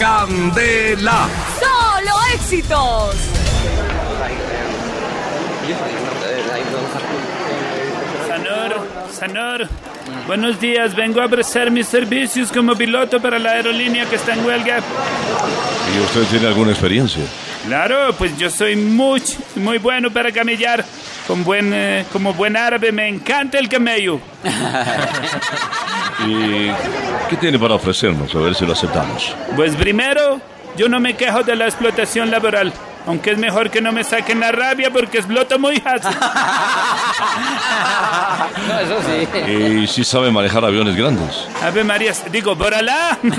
Candela. ¡Solo éxitos! Sanor, Sanor, buenos días. Vengo a ofrecer mis servicios como piloto para la aerolínea que está en huelga. ¿Y usted tiene alguna experiencia? Claro, pues yo soy muy, muy bueno para camellar. Con buen, eh, como buen árabe me encanta el camello. ¿Y qué tiene para ofrecernos? A ver si lo aceptamos. Pues primero, yo no me quejo de la explotación laboral. Aunque es mejor que no me saquen la rabia porque exploto muy fácil. No, eso sí. ¿Y si sabe manejar aviones grandes? Ave Marías, digo, por Alá. Yo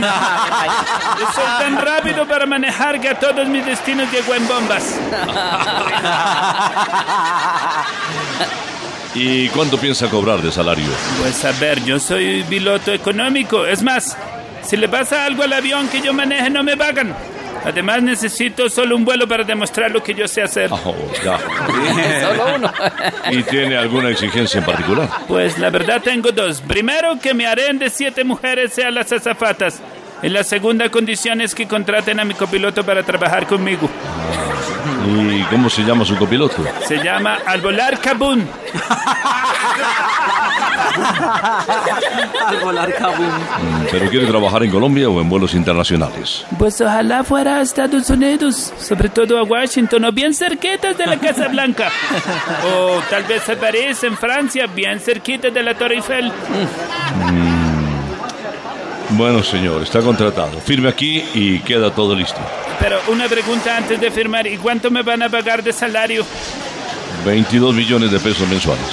soy tan rápido para manejar que a todos mis destinos llego en bombas. ¿Y cuánto piensa cobrar de salario? Pues a ver, yo soy piloto económico. Es más, si le pasa algo al avión que yo maneje, no me pagan. Además, necesito solo un vuelo para demostrar lo que yo sé hacer. Oh, ya. Solo uno. ¿Y tiene alguna exigencia en particular? Pues la verdad tengo dos. Primero, que mi harén de siete mujeres sean las azafatas. Y la segunda condición es que contraten a mi copiloto para trabajar conmigo. ¿Y cómo se llama su copiloto? Se llama Al volar Kabun. Al volar Kabum. Mm, ¿Pero quiere trabajar en Colombia o en vuelos internacionales? Pues ojalá fuera a Estados Unidos, sobre todo a Washington o bien cerquitas de la Casa Blanca. O tal vez a París, en Francia, bien cerquita de la Torre Eiffel. Bueno, señor, está contratado. Firme aquí y queda todo listo. Pero una pregunta antes de firmar, ¿y cuánto me van a pagar de salario? 22 millones de pesos mensuales.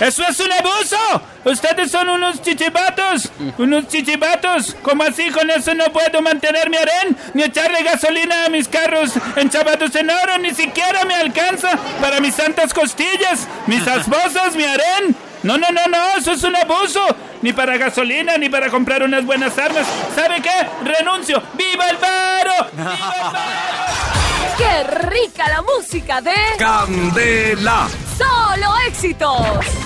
¡Eso es un abuso! Ustedes son unos chichibatos, unos chichibatos. ¿Cómo así con eso no puedo mantener mi harén? Ni echarle gasolina a mis carros enchabados en oro, ni siquiera me alcanza para mis santas costillas, mis esposas, mi harén. No, no, no, no, eso es un abuso. Ni para gasolina, ni para comprar unas buenas armas. ¿Sabe qué? Renuncio. ¡Viva el paro! ¡Viva el paro! ¡Qué rica la música de Candela. Solo éxitos!